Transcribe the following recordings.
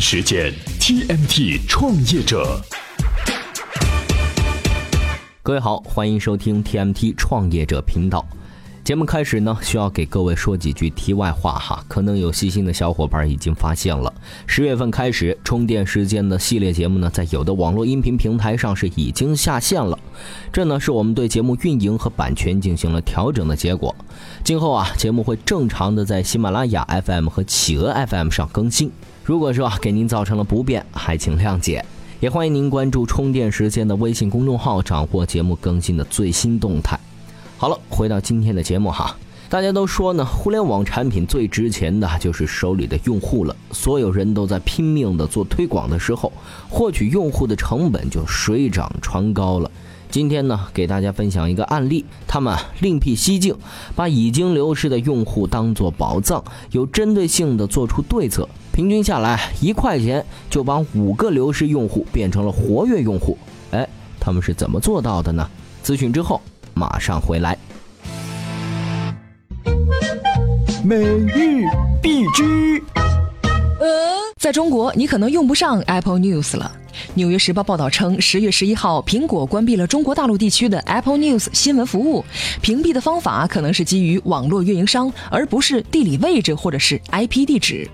时间 TMT 创业者。各位好，欢迎收听 TMT 创业者频道。节目开始呢，需要给各位说几句题外话哈。可能有细心的小伙伴已经发现了，十月份开始充电时间的系列节目呢，在有的网络音频平台上是已经下线了。这呢是我们对节目运营和版权进行了调整的结果。今后啊，节目会正常的在喜马拉雅 FM 和企鹅 FM 上更新。如果说给您造成了不便，还请谅解。也欢迎您关注充电时间的微信公众号，掌握节目更新的最新动态。好了，回到今天的节目哈，大家都说呢，互联网产品最值钱的就是手里的用户了。所有人都在拼命的做推广的时候，获取用户的成本就水涨船高了。今天呢，给大家分享一个案例，他们另辟蹊径，把已经流失的用户当做宝藏，有针对性的做出对策，平均下来一块钱就把五个流失用户变成了活跃用户。哎，他们是怎么做到的呢？咨询之后。马上回来。每日必知。呃，在中国，你可能用不上 Apple News 了。纽约时报报道称，十月十一号，苹果关闭了中国大陆地区的 Apple News 新闻服务。屏蔽的方法可能是基于网络运营商，而不是地理位置或者是 IP 地址。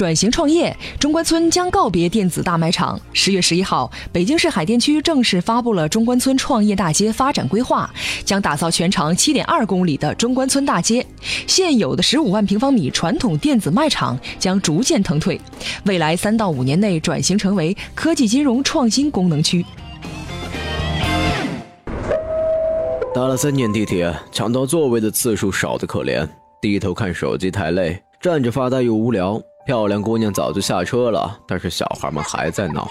转型创业，中关村将告别电子大卖场。十月十一号，北京市海淀区正式发布了中关村创业大街发展规划，将打造全长七点二公里的中关村大街。现有的十五万平方米传统电子卖场将逐渐腾退，未来三到五年内转型成为科技金融创新功能区。搭了三年地铁，抢到座位的次数少得可怜，低头看手机太累，站着发呆又无聊。漂亮姑娘早就下车了，但是小孩们还在闹。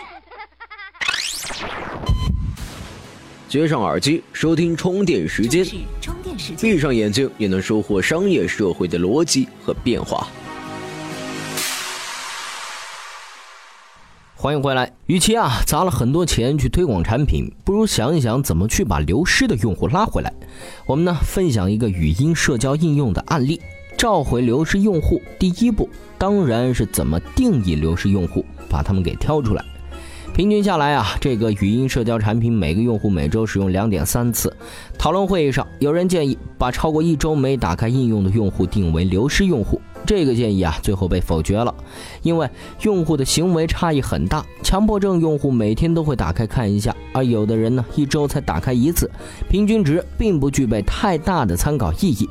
接上耳机，收听充电时间。闭上眼睛，也能收获商业社会的逻辑和变化。欢迎回来。与其啊砸了很多钱去推广产品，不如想一想怎么去把流失的用户拉回来。我们呢分享一个语音社交应用的案例。召回流失用户，第一步当然是怎么定义流失用户，把他们给挑出来。平均下来啊，这个语音社交产品每个用户每周使用两点三次。讨论会议上，有人建议把超过一周没打开应用的用户定为流失用户。这个建议啊，最后被否决了，因为用户的行为差异很大。强迫症用户每天都会打开看一下，而有的人呢，一周才打开一次，平均值并不具备太大的参考意义。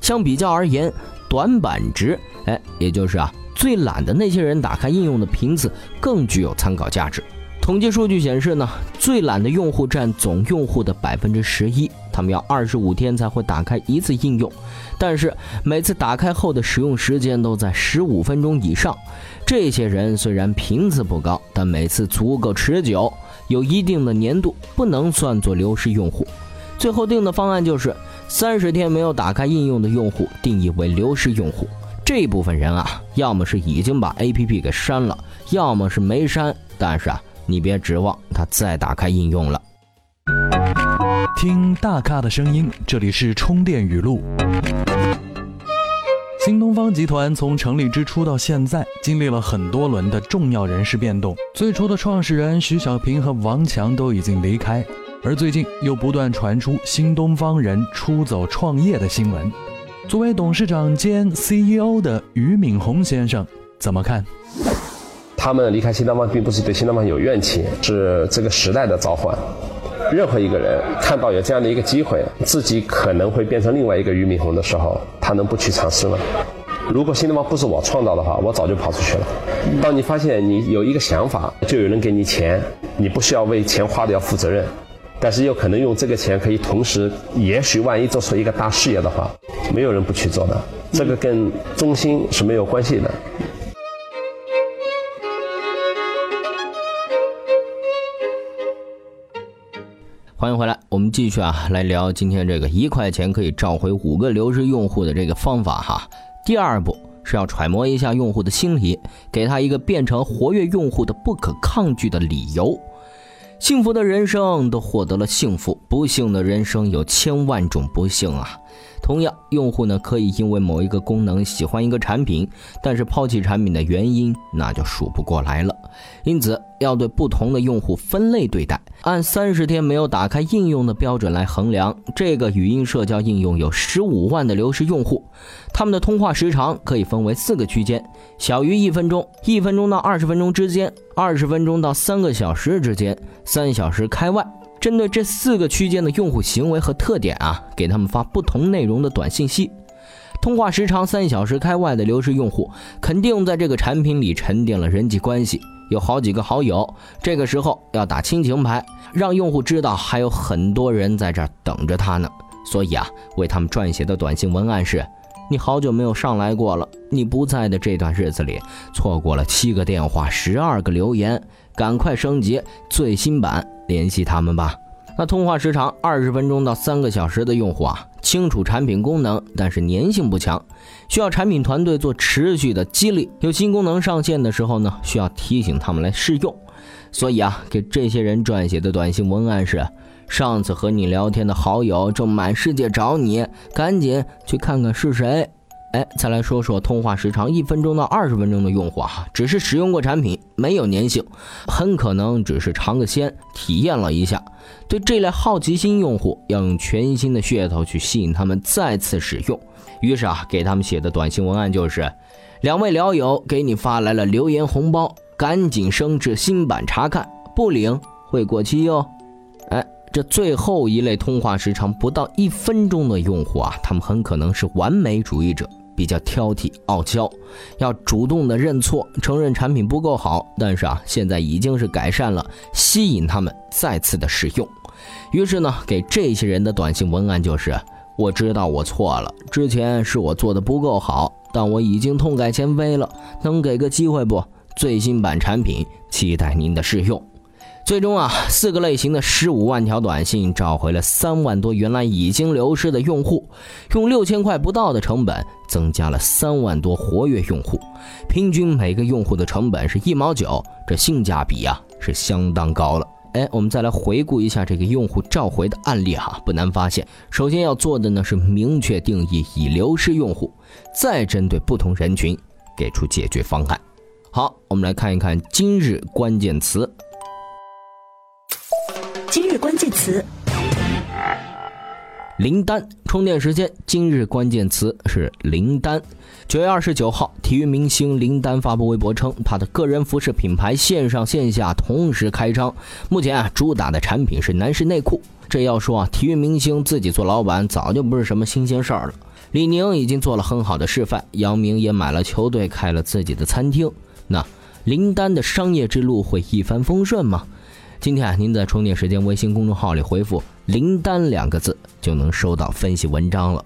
相比较而言，短板值，哎，也就是啊，最懒的那些人打开应用的频次更具有参考价值。统计数据显示呢，最懒的用户占总用户的百分之十一，他们要二十五天才会打开一次应用，但是每次打开后的使用时间都在十五分钟以上。这些人虽然频次不高，但每次足够持久，有一定的粘度，不能算作流失用户。最后定的方案就是。三十天没有打开应用的用户定义为流失用户，这部分人啊，要么是已经把 APP 给删了，要么是没删，但是啊，你别指望他再打开应用了。听大咖的声音，这里是充电语录。新东方集团从成立之初到现在，经历了很多轮的重要人事变动，最初的创始人徐小平和王强都已经离开。而最近又不断传出新东方人出走创业的新闻，作为董事长兼 CEO 的俞敏洪先生怎么看？他们离开新东方，并不是对新东方有怨气，是这个时代的召唤。任何一个人看到有这样的一个机会，自己可能会变成另外一个俞敏洪的时候，他能不去尝试吗？如果新东方不是我创造的话，我早就跑出去了。当你发现你有一个想法，就有人给你钱，你不需要为钱花的要负责任。但是又可能用这个钱可以同时，也许万一做出一个大事业的话，没有人不去做的。这个跟中心是没有关系的。欢迎回来，我们继续啊，来聊今天这个一块钱可以召回五个流失用户的这个方法哈。第二步是要揣摩一下用户的心理，给他一个变成活跃用户的不可抗拒的理由。幸福的人生都获得了幸福，不幸的人生有千万种不幸啊。同样，用户呢可以因为某一个功能喜欢一个产品，但是抛弃产品的原因那就数不过来了。因此，要对不同的用户分类对待，按三十天没有打开应用的标准来衡量。这个语音社交应用有十五万的流失用户，他们的通话时长可以分为四个区间：小于一分钟、一分钟到二十分钟之间、二十分钟到三个小时之间、三小时开外。针对这四个区间的用户行为和特点啊，给他们发不同内容的短信息。通话时长三小时开外的流失用户，肯定在这个产品里沉淀了人际关系，有好几个好友。这个时候要打亲情牌，让用户知道还有很多人在这儿等着他呢。所以啊，为他们撰写的短信文案是：你好久没有上来过了，你不在的这段日子里，错过了七个电话、十二个留言，赶快升级最新版。联系他们吧。那通话时长二十分钟到三个小时的用户啊，清楚产品功能，但是粘性不强，需要产品团队做持续的激励。有新功能上线的时候呢，需要提醒他们来试用。所以啊，给这些人撰写的短信文案是：上次和你聊天的好友正满世界找你，赶紧去看看是谁。哎，再来说说通话时长一分钟到二十分钟的用户啊，只是使用过产品，没有粘性，很可能只是尝个鲜，体验了一下。对这类好奇心用户，要用全新的噱头去吸引他们再次使用。于是啊，给他们写的短信文案就是：两位聊友给你发来了留言红包，赶紧升至新版查看，不领会过期哟。哎，这最后一类通话时长不到一分钟的用户啊，他们很可能是完美主义者。比较挑剔、傲娇，要主动的认错，承认产品不够好。但是啊，现在已经是改善了，吸引他们再次的使用。于是呢，给这些人的短信文案就是：我知道我错了，之前是我做的不够好，但我已经痛改前非了，能给个机会不？最新版产品，期待您的试用。最终啊，四个类型的十五万条短信召回了三万多原来已经流失的用户，用六千块不到的成本增加了三万多活跃用户，平均每个用户的成本是一毛九，这性价比啊是相当高了。哎，我们再来回顾一下这个用户召回的案例哈，不难发现，首先要做的呢是明确定义已流失用户，再针对不同人群给出解决方案。好，我们来看一看今日关键词。今日关键词：林丹充电时间。今日关键词是林丹。九月二十九号，体育明星林丹发布微博称，他的个人服饰品牌线上线下同时开张。目前啊，主打的产品是男士内裤。这要说啊，体育明星自己做老板，早就不是什么新鲜事儿了。李宁已经做了很好的示范，姚明也买了球队，开了自己的餐厅。那林丹的商业之路会一帆风顺吗？今天啊，您在充电时间微信公众号里回复“林丹”两个字，就能收到分析文章了。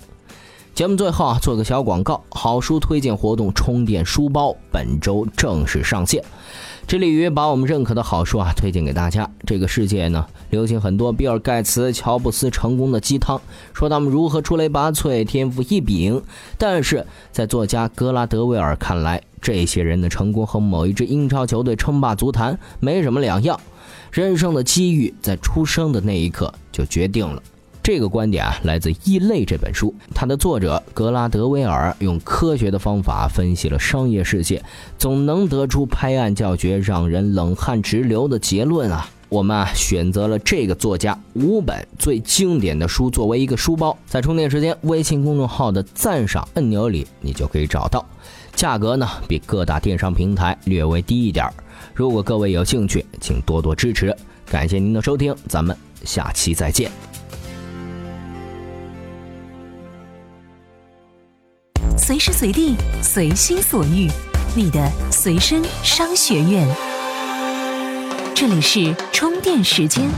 节目最后啊，做个小广告，好书推荐活动充电书包本周正式上线，致力于把我们认可的好书啊推荐给大家。这个世界呢，流行很多比尔盖茨、乔布斯成功的鸡汤，说他们如何出类拔萃、天赋异禀，但是在作家格拉德威尔看来，这些人的成功和某一支英超球队称霸足坛没什么两样。人生的机遇在出生的那一刻就决定了。这个观点啊，来自《异类》这本书，它的作者格拉德威尔用科学的方法分析了商业世界，总能得出拍案叫绝、让人冷汗直流的结论啊。我们啊选择了这个作家五本最经典的书作为一个书包，在充电时间微信公众号的赞赏按钮里，你就可以找到。价格呢比各大电商平台略微低一点。如果各位有兴趣，请多多支持，感谢您的收听，咱们下期再见。随时随地，随心所欲，你的随身商学院。这里是充电时间。